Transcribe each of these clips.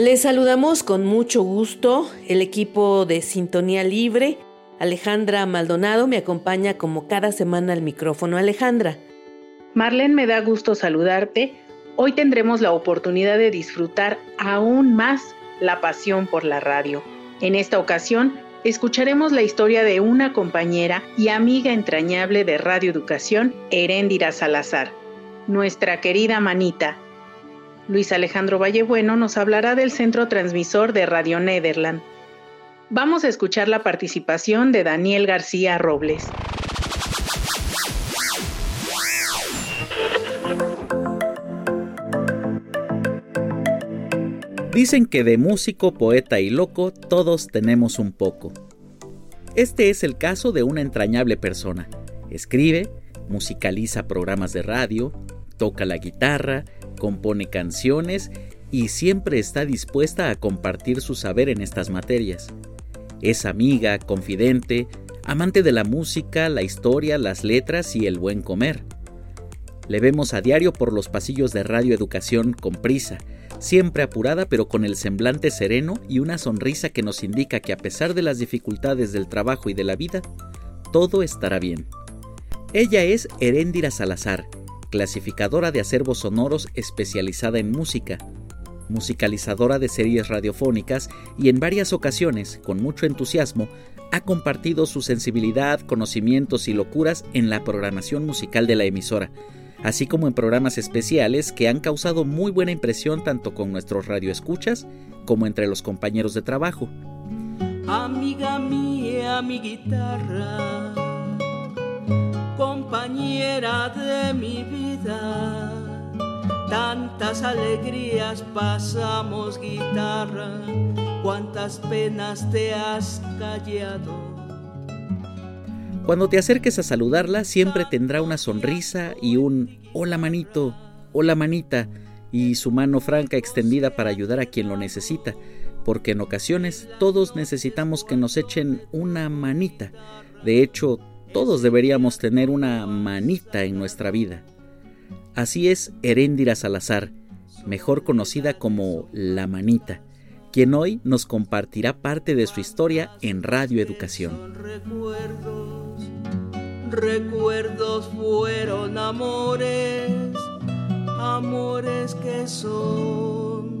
Les saludamos con mucho gusto el equipo de Sintonía Libre. Alejandra Maldonado me acompaña como cada semana al micrófono. Alejandra. Marlene, me da gusto saludarte. Hoy tendremos la oportunidad de disfrutar aún más la pasión por la radio. En esta ocasión, escucharemos la historia de una compañera y amiga entrañable de Radio Educación, Salazar, nuestra querida manita, Luis Alejandro Vallebueno nos hablará del centro transmisor de Radio Nederland. Vamos a escuchar la participación de Daniel García Robles. Dicen que de músico, poeta y loco todos tenemos un poco. Este es el caso de una entrañable persona. Escribe, musicaliza programas de radio, toca la guitarra, compone canciones y siempre está dispuesta a compartir su saber en estas materias. Es amiga, confidente, amante de la música, la historia, las letras y el buen comer. Le vemos a diario por los pasillos de Radio Educación con prisa, siempre apurada pero con el semblante sereno y una sonrisa que nos indica que a pesar de las dificultades del trabajo y de la vida, todo estará bien. Ella es Heréndira Salazar, clasificadora de acervos sonoros especializada en música, musicalizadora de series radiofónicas y en varias ocasiones, con mucho entusiasmo, ha compartido su sensibilidad, conocimientos y locuras en la programación musical de la emisora, así como en programas especiales que han causado muy buena impresión tanto con nuestros radioescuchas como entre los compañeros de trabajo. Amiga mía, mi guitarra compañera de mi vida. Tantas alegrías pasamos guitarra, cuántas penas te has callado. Cuando te acerques a saludarla, siempre tendrá una sonrisa y un hola manito, hola manita, y su mano franca extendida para ayudar a quien lo necesita, porque en ocasiones todos necesitamos que nos echen una manita. De hecho, todos deberíamos tener una manita en nuestra vida. Así es Heréndira Salazar, mejor conocida como La Manita, quien hoy nos compartirá parte de su historia en Radio Educación. Recuerdos, recuerdos fueron amores, amores que son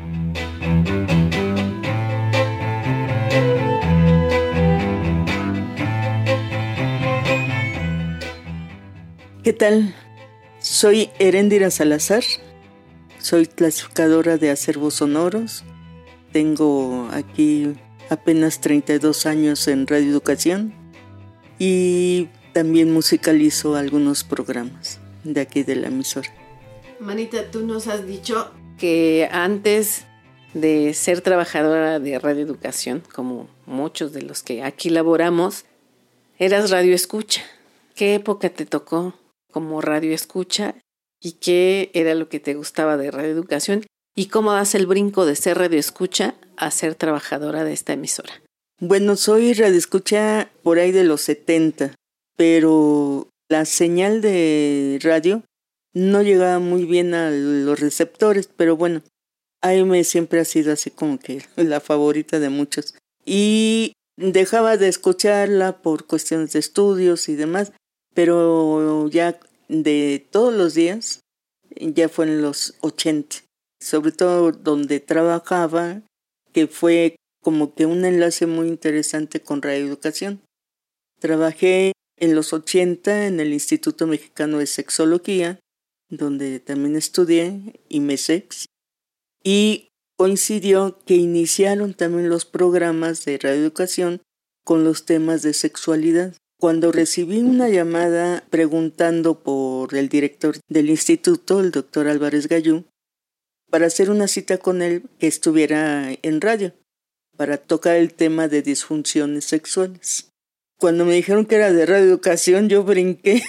¿Qué tal? Soy Heréndira Salazar, soy clasificadora de acervos sonoros, tengo aquí apenas 32 años en Radio Educación y también musicalizo algunos programas de aquí de la emisora. Manita, tú nos has dicho que antes de ser trabajadora de Radio Educación, como muchos de los que aquí laboramos, eras radio escucha. ¿Qué época te tocó como radio escucha y qué era lo que te gustaba de Radio Educación y cómo das el brinco de ser radio escucha a ser trabajadora de esta emisora. Bueno, soy radio escucha por ahí de los 70, pero la señal de radio no llegaba muy bien a los receptores, pero bueno, me siempre ha sido así como que la favorita de muchos. Y dejaba de escucharla por cuestiones de estudios y demás, pero ya de todos los días, ya fue en los 80. sobre todo donde trabajaba, que fue como que un enlace muy interesante con Educación. Trabajé en los 80 en el Instituto Mexicano de Sexología, donde también estudié IMESEX, y coincidió que iniciaron también los programas de radioeducación con los temas de sexualidad. Cuando recibí una llamada preguntando por el director del instituto, el doctor Álvarez Gallú, para hacer una cita con él que estuviera en radio, para tocar el tema de disfunciones sexuales. Cuando me dijeron que era de radioeducación, yo brinqué,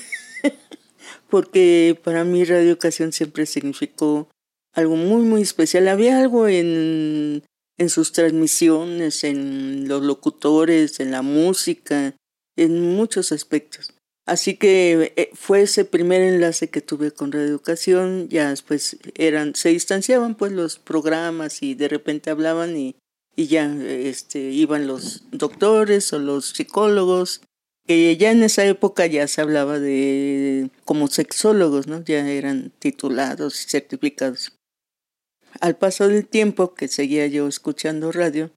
porque para mí radioeducación siempre significó algo muy, muy especial. Había algo en, en sus transmisiones, en los locutores, en la música, en muchos aspectos. Así que eh, fue ese primer enlace que tuve con Reeducación, ya después eran, se distanciaban pues los programas y de repente hablaban y, y ya este, iban los doctores o los psicólogos, que ya en esa época ya se hablaba de como sexólogos, ¿no? Ya eran titulados y certificados. Al paso del tiempo que seguía yo escuchando radio,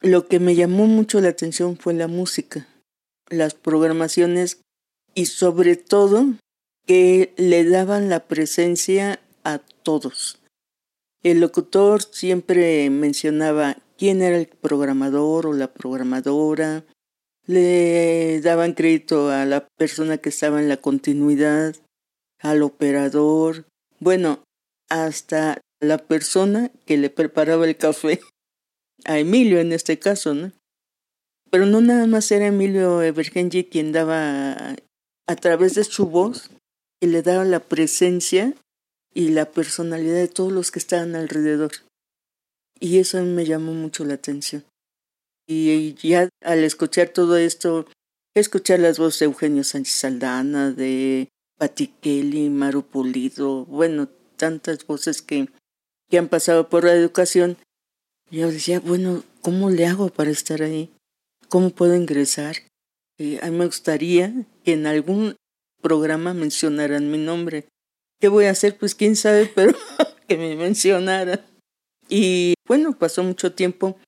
lo que me llamó mucho la atención fue la música, las programaciones y sobre todo que le daban la presencia a todos. El locutor siempre mencionaba quién era el programador o la programadora, le daban crédito a la persona que estaba en la continuidad, al operador, bueno, hasta la persona que le preparaba el café, a Emilio en este caso, ¿no? Pero no nada más era Emilio Evergenji quien daba a través de su voz y le daba la presencia y la personalidad de todos los que estaban alrededor. Y eso me llamó mucho la atención. Y ya al escuchar todo esto, escuchar las voces de Eugenio Sánchez Saldana, de Patti Kelly, Maru Pulido, bueno, tantas voces que que han pasado por la educación, yo decía, bueno, ¿cómo le hago para estar ahí? ¿Cómo puedo ingresar? a mí me gustaría que en algún programa mencionaran mi nombre. ¿Qué voy a hacer? Pues quién sabe, pero que me mencionara. Y bueno, pasó mucho tiempo,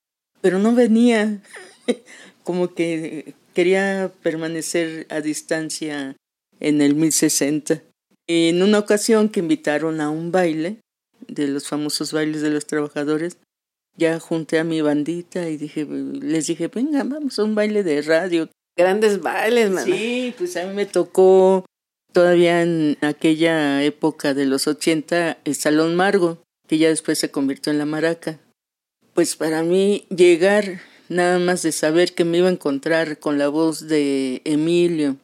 pero no venía. Como que quería permanecer a distancia en el 1060. En una ocasión que invitaron a un baile, de los famosos bailes de los trabajadores, ya junté a mi bandita y dije, les dije, venga, vamos a un baile de radio. Grandes bailes, man. Sí, pues a mí me tocó todavía en aquella época de los 80 el Salón Margo, que ya después se convirtió en la Maraca. Pues para mí llegar nada más de saber que me iba a encontrar con la voz de Emilio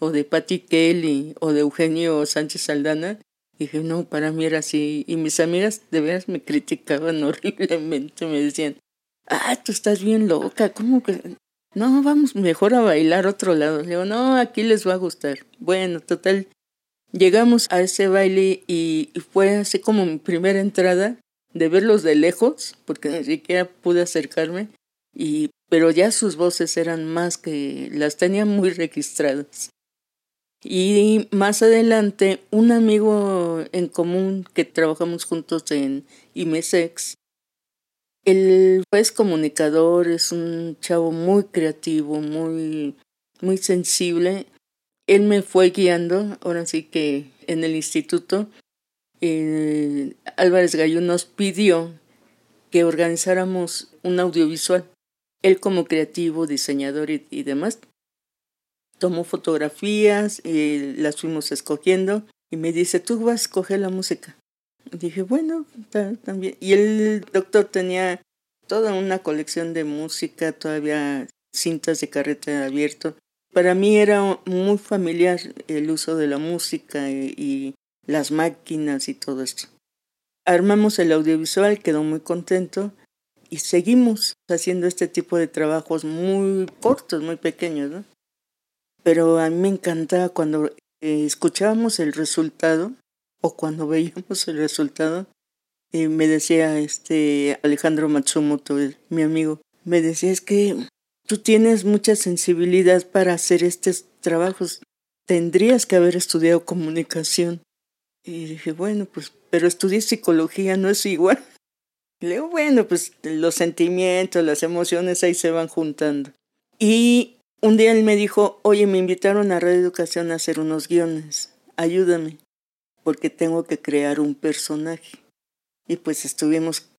o de Patti Kelly o de Eugenio Sánchez Saldana, dije, no, para mí era así. Y mis amigas de veras me criticaban horriblemente, me decían, ah, tú estás bien loca, ¿cómo que? No, vamos mejor a bailar otro lado. Le digo, no, aquí les va a gustar. Bueno, total, llegamos a ese baile y, fue así como mi primera entrada de verlos de lejos, porque ni siquiera pude acercarme, y, pero ya sus voces eran más que las tenía muy registradas. Y más adelante, un amigo en común que trabajamos juntos en IMESEX, él es comunicador, es un chavo muy creativo, muy, muy sensible. Él me fue guiando, ahora sí que en el instituto, eh, Álvarez Gallo nos pidió que organizáramos un audiovisual. Él como creativo, diseñador y demás, tomó fotografías y las fuimos escogiendo y me dice, tú vas a escoger la música. Dije, bueno, también. Y el doctor tenía toda una colección de música, todavía cintas de carrete abierto. Para mí era muy familiar el uso de la música y, y las máquinas y todo esto. Armamos el audiovisual, quedó muy contento y seguimos haciendo este tipo de trabajos muy cortos, muy pequeños, ¿no? Pero a mí me encantaba cuando eh, escuchábamos el resultado o cuando veíamos el resultado. Me decía este Alejandro Matsumoto, mi amigo, me decía es que tú tienes mucha sensibilidad para hacer estos trabajos. Tendrías que haber estudiado comunicación. Y dije, bueno, pues, pero estudié psicología, no es igual. Le digo, bueno, pues los sentimientos, las emociones ahí se van juntando. Y un día él me dijo, oye, me invitaron a Radio Educación a hacer unos guiones, ayúdame, porque tengo que crear un personaje. Y pues estuvimos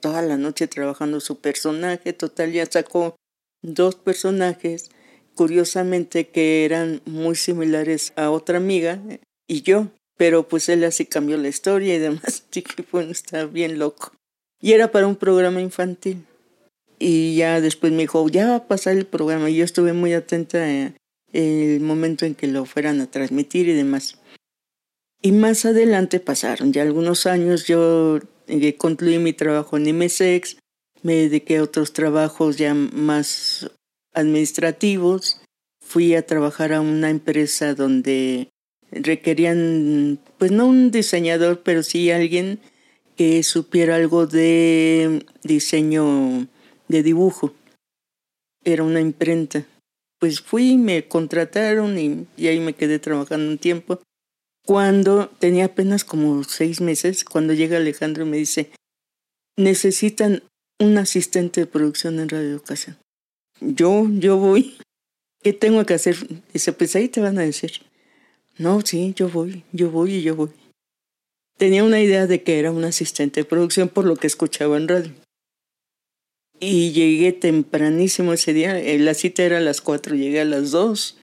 toda la noche trabajando su personaje, total ya sacó dos personajes, curiosamente que eran muy similares a otra amiga y yo, pero pues él así cambió la historia y demás, así que bueno, está bien loco. Y era para un programa infantil. Y ya después me dijo, ya va a pasar el programa. Y yo estuve muy atenta en el momento en que lo fueran a transmitir y demás. Y más adelante pasaron ya algunos años, yo eh, concluí mi trabajo en MSX, me dediqué a otros trabajos ya más administrativos, fui a trabajar a una empresa donde requerían, pues no un diseñador, pero sí alguien que supiera algo de diseño de dibujo. Era una imprenta. Pues fui, me contrataron y, ahí me quedé trabajando un tiempo. Cuando tenía apenas como seis meses, cuando llega Alejandro y me dice, necesitan un asistente de producción en Radio Educación. Yo, yo voy. ¿Qué tengo que hacer? Dice, pues ahí te van a decir. No, sí, yo voy, yo voy y yo voy. Tenía una idea de que era un asistente de producción por lo que escuchaba en radio. Y llegué tempranísimo ese día. Eh, la cita era a las cuatro, llegué a las dos.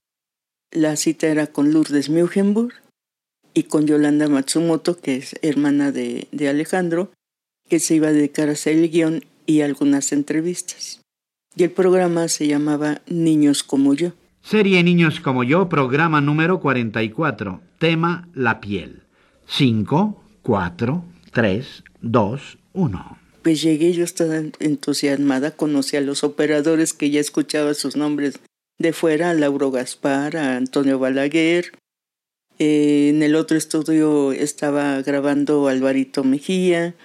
La cita era con Lourdes Mugenburg y con Yolanda Matsumoto, que es hermana de, de Alejandro, que se iba a dedicar a hacer el guion y algunas entrevistas. Y el programa se llamaba Niños como yo. Serie Niños como yo, programa número 44, tema La piel. 5, 4, 3, 2, 1. Pues llegué, yo estaba entusiasmada, conocí a los operadores que ya escuchaba sus nombres de fuera, a Lauro Gaspar, a Antonio Balaguer. Eh, en el otro estudio estaba grabando Alvarito Mejía.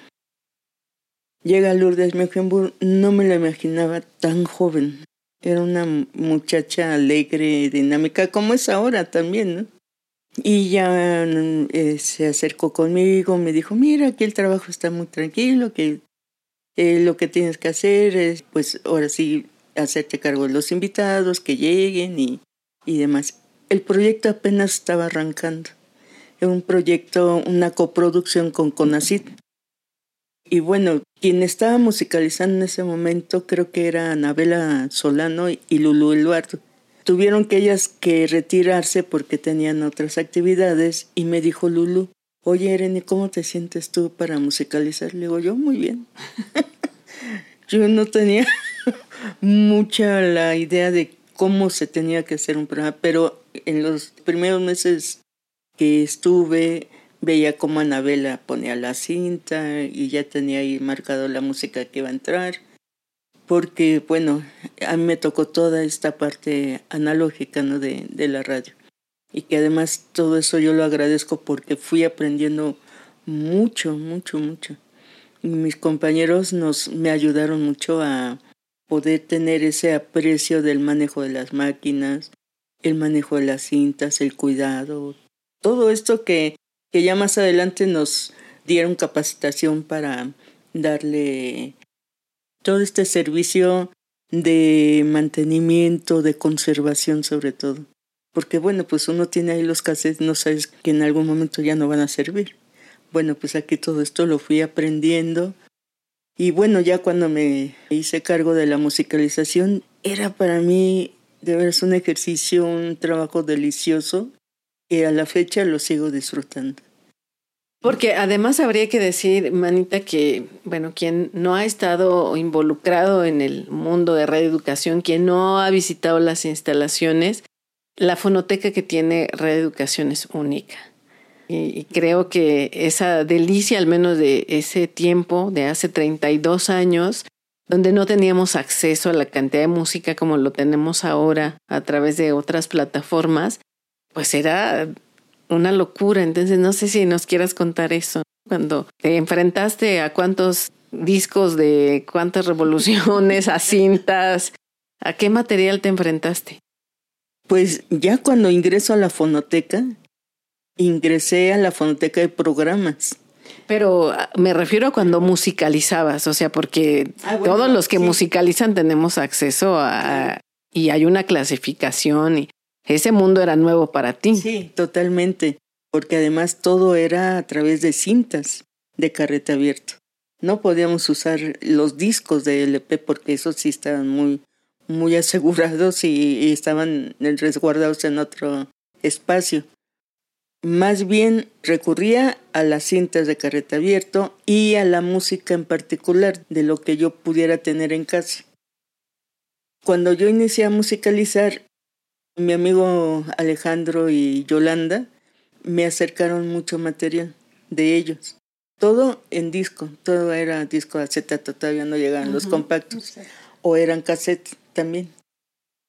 Llega Lourdes Mecklenburg, no me la imaginaba tan joven. Era una muchacha alegre, dinámica, como es ahora también, ¿no? Y ya eh, se acercó conmigo, me dijo, mira, aquí el trabajo está muy tranquilo, que eh, lo que tienes que hacer es, pues ahora sí, hacerte cargo de los invitados, que lleguen y, y demás. El proyecto apenas estaba arrancando. Era un proyecto, una coproducción con CONACIT. Y bueno, quien estaba musicalizando en ese momento creo que era Anabela Solano y Lulu Eduardo. Tuvieron que ellas que retirarse porque tenían otras actividades y me dijo Lulu, oye Irene, ¿cómo te sientes tú para musicalizar? Le digo yo, muy bien. yo no tenía mucha la idea de cómo se tenía que hacer un programa, pero en los primeros meses que estuve veía cómo Anabela ponía la cinta y ya tenía ahí marcado la música que iba a entrar. Porque, bueno, a mí me tocó toda esta parte analógica ¿no? de, de la radio. Y que además todo eso yo lo agradezco porque fui aprendiendo mucho, mucho, mucho. Y mis compañeros nos, me ayudaron mucho a poder tener ese aprecio del manejo de las máquinas, el manejo de las cintas, el cuidado, todo esto que que ya más adelante nos dieron capacitación para darle todo este servicio de mantenimiento, de conservación sobre todo. Porque bueno, pues uno tiene ahí los cassettes, no sabes que en algún momento ya no van a servir. Bueno, pues aquí todo esto lo fui aprendiendo. Y bueno, ya cuando me hice cargo de la musicalización, era para mí de veras un ejercicio, un trabajo delicioso y a la fecha lo sigo disfrutando. Porque además habría que decir, Manita, que, bueno, quien no ha estado involucrado en el mundo de reeducación, quien no ha visitado las instalaciones, la fonoteca que tiene reeducación es única. Y, creo que esa delicia, al menos de ese tiempo, de hace 32 años, donde no teníamos acceso a la cantidad de música como lo tenemos ahora a través de otras plataformas, pues era una locura. Entonces, no sé si nos quieras contar eso. Cuando te enfrentaste a cuántos discos de cuántas revoluciones, a cintas, ¿a qué material te enfrentaste? Pues ya cuando ingreso a la fonoteca, ingresé a la fonoteca de programas. Pero ah, me refiero a cuando musicalizabas, o sea, porque Ah, bueno, todos los que sí. musicalizan tenemos acceso a... y hay una clasificación y ese mundo era nuevo para ti. Sí, totalmente, porque además todo era a través de cintas de carrete abierto. No podíamos usar los discos de LP porque esos sí estaban muy, muy asegurados y, y estaban resguardados en otro espacio. Más bien recurría a las cintas de carrete abierto y a la música en particular de lo que yo pudiera tener en casa. Cuando yo inicié a musicalizar, mi amigo Alejandro y Yolanda me acercaron mucho material de ellos. Todo en disco, todo era disco acetato, todavía no llegaban los compactos, o eran cassette también.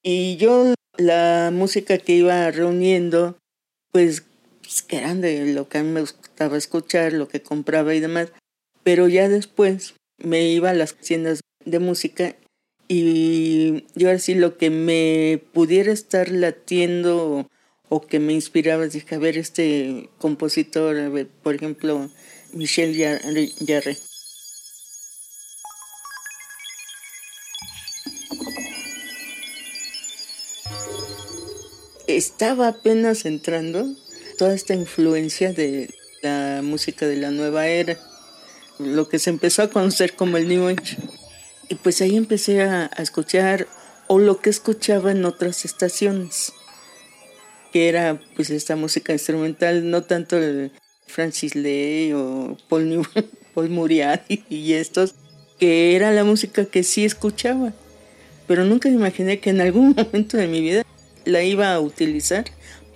Y yo la música que iba reuniendo, pues, pues, que eran de lo que a mí me gustaba escuchar, lo que compraba y demás, pero ya después me iba a las tiendas de música y yo ahora sí lo que me pudiera estar latiendo o, que me inspiraba, dije, a ver, este compositor, por ejemplo, Michel Jarre. Estaba apenas entrando toda esta influencia de la música de la nueva era, lo que se empezó a conocer como el New Age. Y pues ahí empecé a, escuchar o lo que escuchaba en otras estaciones, que era pues esta música instrumental, no tanto el Francis Lee o Paul, New, Paul Muriati y estos, que era la música que sí escuchaba, pero nunca imaginé que en algún momento de mi vida la iba a utilizar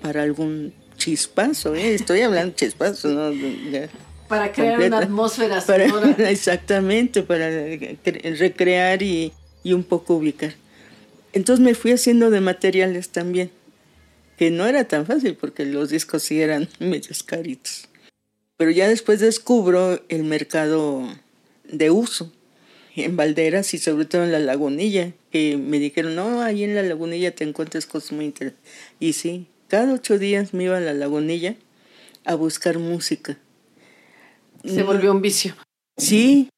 para algún chispazo, ¿eh? estoy hablando chispazo, ¿no? Ya Para crear completa. una atmósfera Para- sonora. exactamente, para cre- recrear y, y un poco ubicar. Entonces me fui haciendo de materiales también, que no era tan fácil porque los discos sí eran medios caritos. Pero ya después descubro el mercado de uso en Valderas y sobre todo en la Lagunilla, que me dijeron, no, ahí en la Lagunilla te encuentras cosas muy interesantes. Y sí, cada ocho días me iba a la Lagunilla a buscar música. Se No- volvió un vicio. Sí,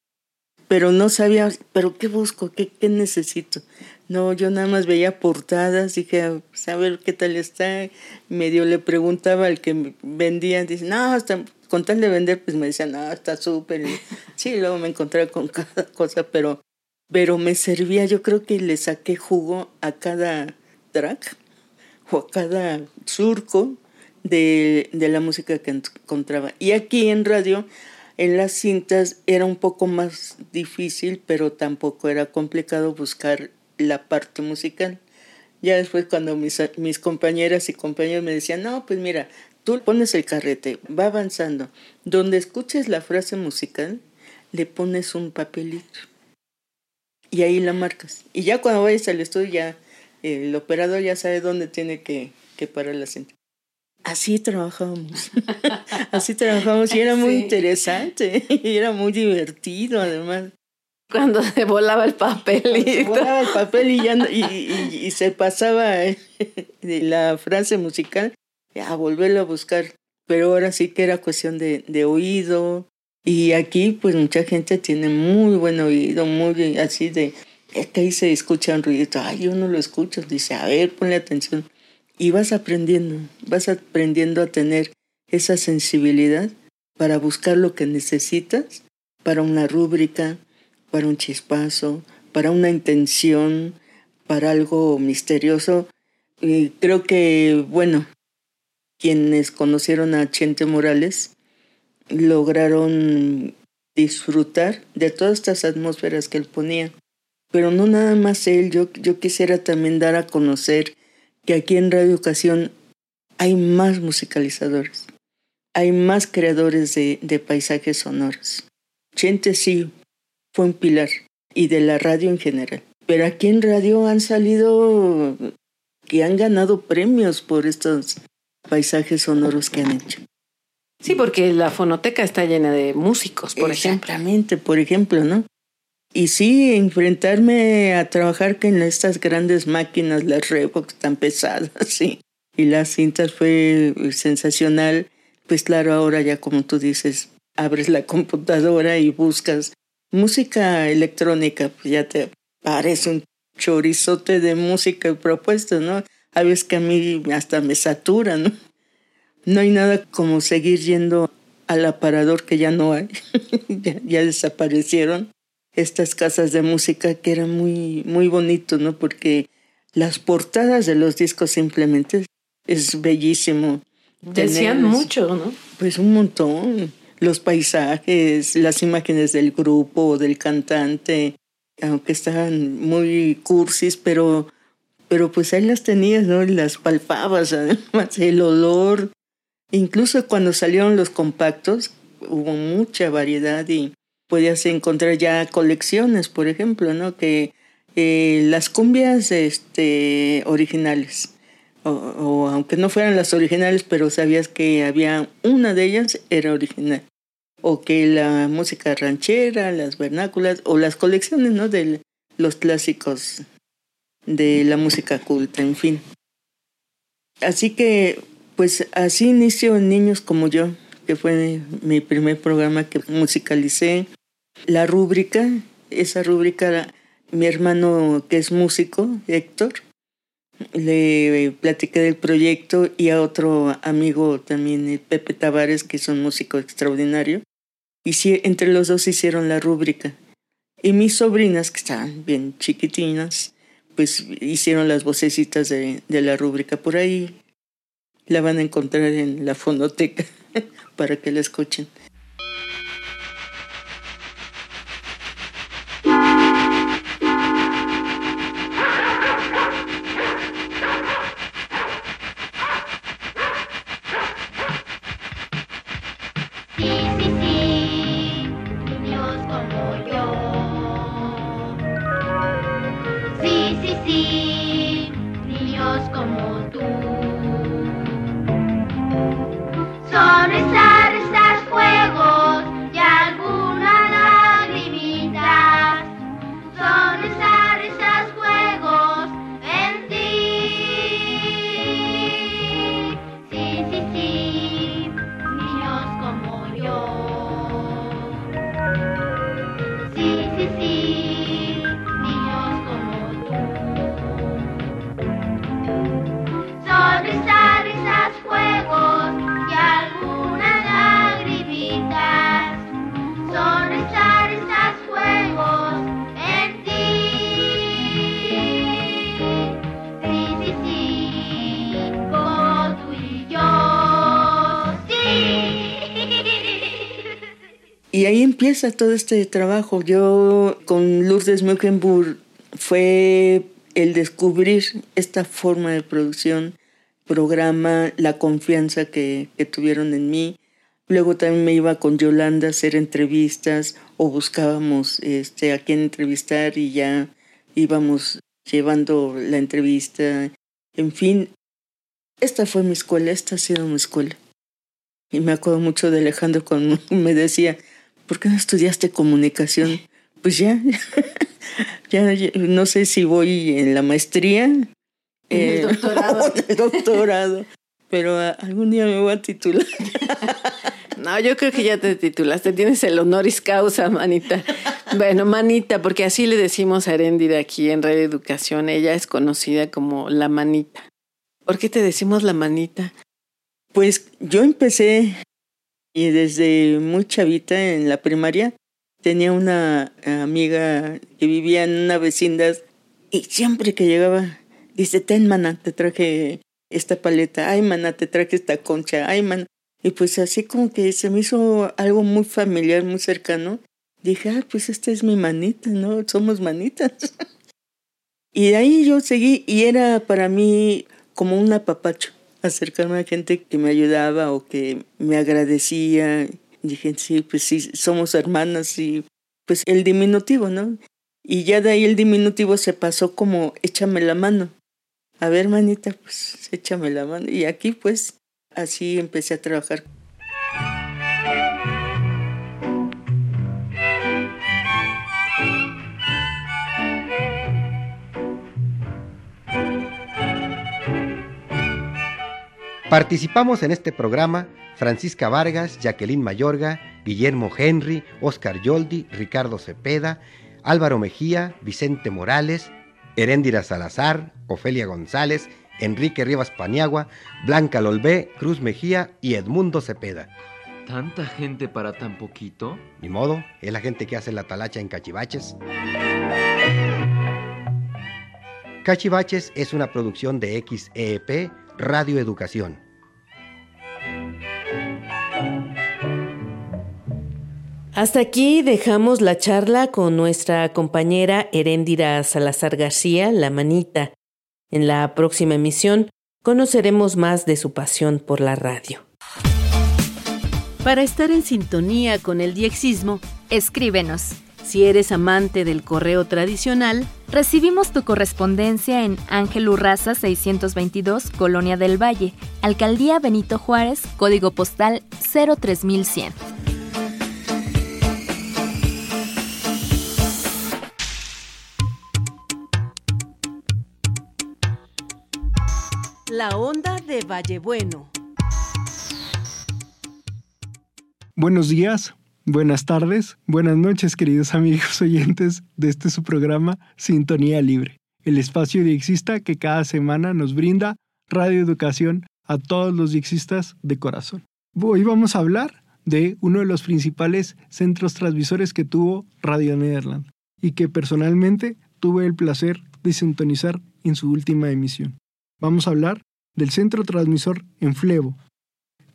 pero no sabía, pero ¿qué busco? ¿Qué, qué necesito? No, yo nada más veía portadas, dije, pues, a ver qué tal está. Medio le preguntaba al que vendía, dice, no, hasta con tal de vender, pues me decía, no, está súper. Sí, luego me encontraba con cada cosa, pero, pero me servía, yo creo que le saqué jugo a cada track o a cada surco de, de la música que encontraba. Y aquí en radio, en las cintas, era un poco más difícil, pero tampoco era complicado buscar la parte musical. Ya después cuando mis, mis compañeras y compañeros me decían, no, pues mira, tú pones el carrete, va avanzando. Donde escuches la frase musical, le pones un papelito. Y ahí la marcas. Y ya cuando vayas al estudio, ya el operador ya sabe dónde tiene que, que parar la cinta. Así trabajábamos. Así trabajábamos y era muy Sí. interesante. Y era muy divertido además. Cuando se volaba el papelito. Volaba el papel y, ya no- y, y- y se pasaba eh, la frase musical a volverlo a buscar. Pero ahora sí que era cuestión de, oído. Y aquí pues mucha gente tiene muy buen oído, muy así de... Es que ahí se escucha un ruido. Ay, yo no lo escucho. Dice, a ver, ponle atención. Y vas aprendiendo, vas aprendiendo a tener esa sensibilidad para buscar lo que necesitas para una rúbrica, para un chispazo, para una intención, para algo misterioso. Creo que, bueno, quienes conocieron a Chente Morales lograron disfrutar de todas estas atmósferas que él ponía. Pero no nada más él, yo, yo quisiera también dar a conocer que aquí en Radio Ocasión hay más musicalizadores, hay más creadores de, de paisajes sonoros. Chente sí fue un pilar y de la radio en general. Pero aquí en radio han salido que han ganado premios por estos paisajes sonoros que han hecho. Sí, porque la fonoteca está llena de músicos, por ejemplo. Exactamente, por ejemplo, ¿no? Y sí, enfrentarme a trabajar con estas grandes máquinas, las Revox tan pesadas, sí. Y las cintas fue sensacional. pues claro, ahora ya como tú dices, abres la computadora y buscas música electrónica, pues ya te parece un chorizote de música y propuestas, ¿no? A veces que a mí hasta me satura, ¿no? No hay nada como seguir yendo al aparador que ya no hay, ya, desaparecieron estas casas de música que eran muy, muy bonito, ¿no? Porque las portadas de los discos simplemente es bellísimo. Decían mucho, ¿no? Pues un montón. Los paisajes, las imágenes del grupo, del cantante, aunque estaban muy cursis, pero, pero pues ahí las tenías, ¿no? Las palpabas, además, el olor. Incluso cuando salieron los compactos, hubo mucha variedad y podías encontrar ya colecciones, por ejemplo, ¿no? Que eh, las cumbias este, originales, o, o, aunque no fueran las originales, pero sabías que había una de ellas era original o que la música ranchera, las vernáculas o las colecciones ¿no? de los clásicos de la música culta, en fin. Así que, pues así inició Niños como yo, que fue mi primer programa que musicalicé. La rúbrica, esa rúbrica, mi hermano que es músico, Héctor, le platiqué del proyecto y a otro amigo también, Pepe Tavares, que es un músico extraordinario, y entre los dos hicieron la rúbrica. Y mis sobrinas, que estaban bien chiquitinas, pues hicieron las vocecitas de, de la rúbrica. Por ahí la van a encontrar en la fonoteca para que la escuchen. Empieza todo este trabajo. Yo con Lourdes Mecklenburg fue el descubrir esta forma de producción, programa, la confianza que, que tuvieron en mí. Luego también me iba con Yolanda a hacer entrevistas o buscábamos este, a quién entrevistar y ya íbamos llevando la entrevista. En fin, esta fue mi escuela, esta ha sido mi escuela. Y me acuerdo mucho de Alejandro cuando me decía, ¿por qué no estudiaste comunicación? Pues ya, ya, no sé si voy en la maestría. En el eh, doctorado. el doctorado. Pero algún día me voy a titular. No, yo creo que ya te titulaste. Tienes el honoris causa, manita. Bueno, manita, porque así le decimos a Heréndida aquí en Radio Educación. Ella es conocida como la manita. ¿Por qué te decimos la manita? Pues yo empecé y desde muy chavita en la primaria tenía una amiga que vivía en una vecindad y siempre que llegaba, dice, ten mana, te traje esta paleta, ay mana, te traje esta concha, ay mana. Y pues así como que se me hizo algo muy familiar, muy cercano. Dije, ah, pues esta es mi manita, ¿no? Somos manitas. y de ahí yo seguí y era para mí como un apapacho acercarme a gente que me ayudaba o que me agradecía. Dije, sí, pues sí, somos hermanas y pues el diminutivo, ¿no? Y ya de ahí el diminutivo se pasó como échame la mano. A ver, manita, pues échame la mano. Y aquí pues así empecé a trabajar. Participamos en este programa Francisca Vargas, Jacqueline Mayorga, Guillermo Henry, Oscar Yoldi, Ricardo Cepeda, Álvaro Mejía, Vicente Morales, Heréndira Salazar, Ofelia González, Enrique Rivas Paniagua, Blanca Lolbé, Cruz Mejía y Edmundo Cepeda. ¿Tanta gente para tan poquito? Ni modo, es la gente que hace la talacha en Cachivaches. Cachivaches es una producción de XEP Radio Educación. Hasta aquí dejamos la charla con nuestra compañera Heréndira Salazar García, la manita. En la próxima emisión conoceremos más de su pasión por la radio. Para estar en sintonía con el diexismo, escríbenos. Si eres amante del correo tradicional, recibimos tu correspondencia en Ángel Urraza 622, Colonia del Valle, Alcaldía Benito Juárez, código postal 03100. La onda de Vallebueno. Buenos días, buenas tardes, buenas noches, queridos amigos oyentes de este su programa Sintonía Libre, el espacio diexista que cada semana nos brinda Radio Educación a todos los diexistas de corazón. Hoy vamos a hablar de uno de los principales centros transmisores que tuvo Radio Nederland y que personalmente tuve el placer de sintonizar en su última emisión. Vamos a hablar del centro transmisor en Flevo.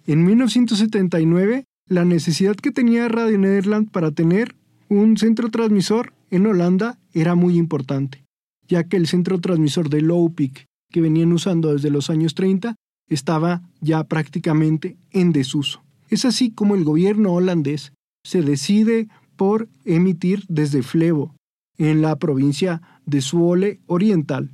En 1979, la necesidad que tenía Radio Nederland para tener un centro transmisor en Holanda era muy importante, ya que el centro transmisor de Low Peak que venían usando desde los años 30 estaba ya prácticamente en desuso. Es así como el gobierno holandés se decide por emitir desde Flevo, en la provincia de Zwolle Oriental.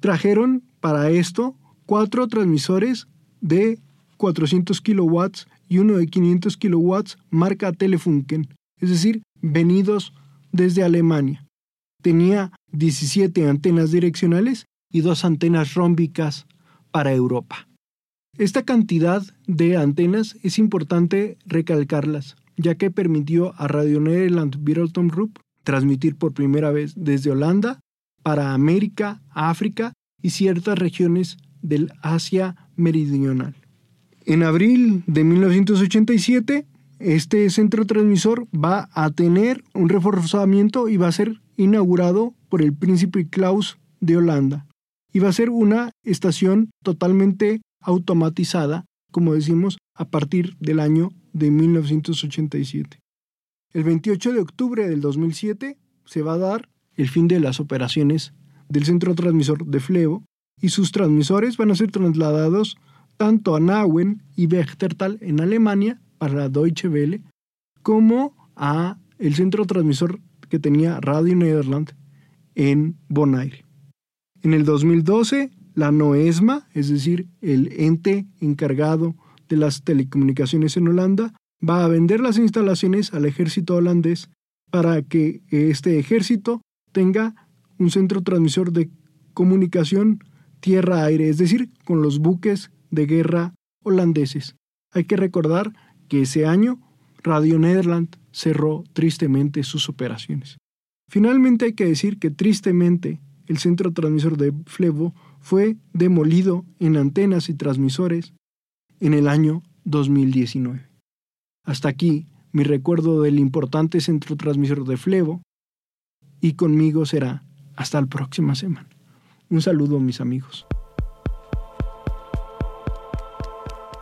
Trajeron para esto cuatro transmisores de 400 kilowatts y uno de 500 kilowatts marca Telefunken, es decir, venidos desde Alemania. Tenía 17 antenas direccionales y dos antenas rómbicas para Europa. Esta cantidad de antenas es importante recalcarlas, ya que permitió a Radio Nederland Rup transmitir por primera vez desde Holanda para América, África y ciertas regiones del Asia Meridional. En abril de 1987, este centro transmisor va a tener un reforzamiento y va a ser inaugurado por el príncipe Klaus de Holanda. Y va a ser una estación totalmente automatizada, como decimos, a partir del año de 1987. El 28 de octubre del 2007 se va a dar el fin de las operaciones del centro transmisor de Flevo y sus transmisores van a ser trasladados tanto a Nauen y Bechtertal en Alemania para Deutsche Welle como a el centro transmisor que tenía Radio Nederland en Bonaire. En el 2012, la NOESMA, es decir, el ente encargado de las telecomunicaciones en Holanda, va a vender las instalaciones al ejército holandés para que este ejército tenga un centro transmisor de comunicación tierra-aire, es decir, con los buques de guerra holandeses. Hay que recordar que ese año Radio Nederland cerró tristemente sus operaciones. Finalmente hay que decir que tristemente el centro transmisor de Flevo fue demolido en antenas y transmisores en el año 2019. Hasta aquí mi recuerdo del importante centro transmisor de Flevo y conmigo será hasta la próxima semana. Un saludo mis amigos.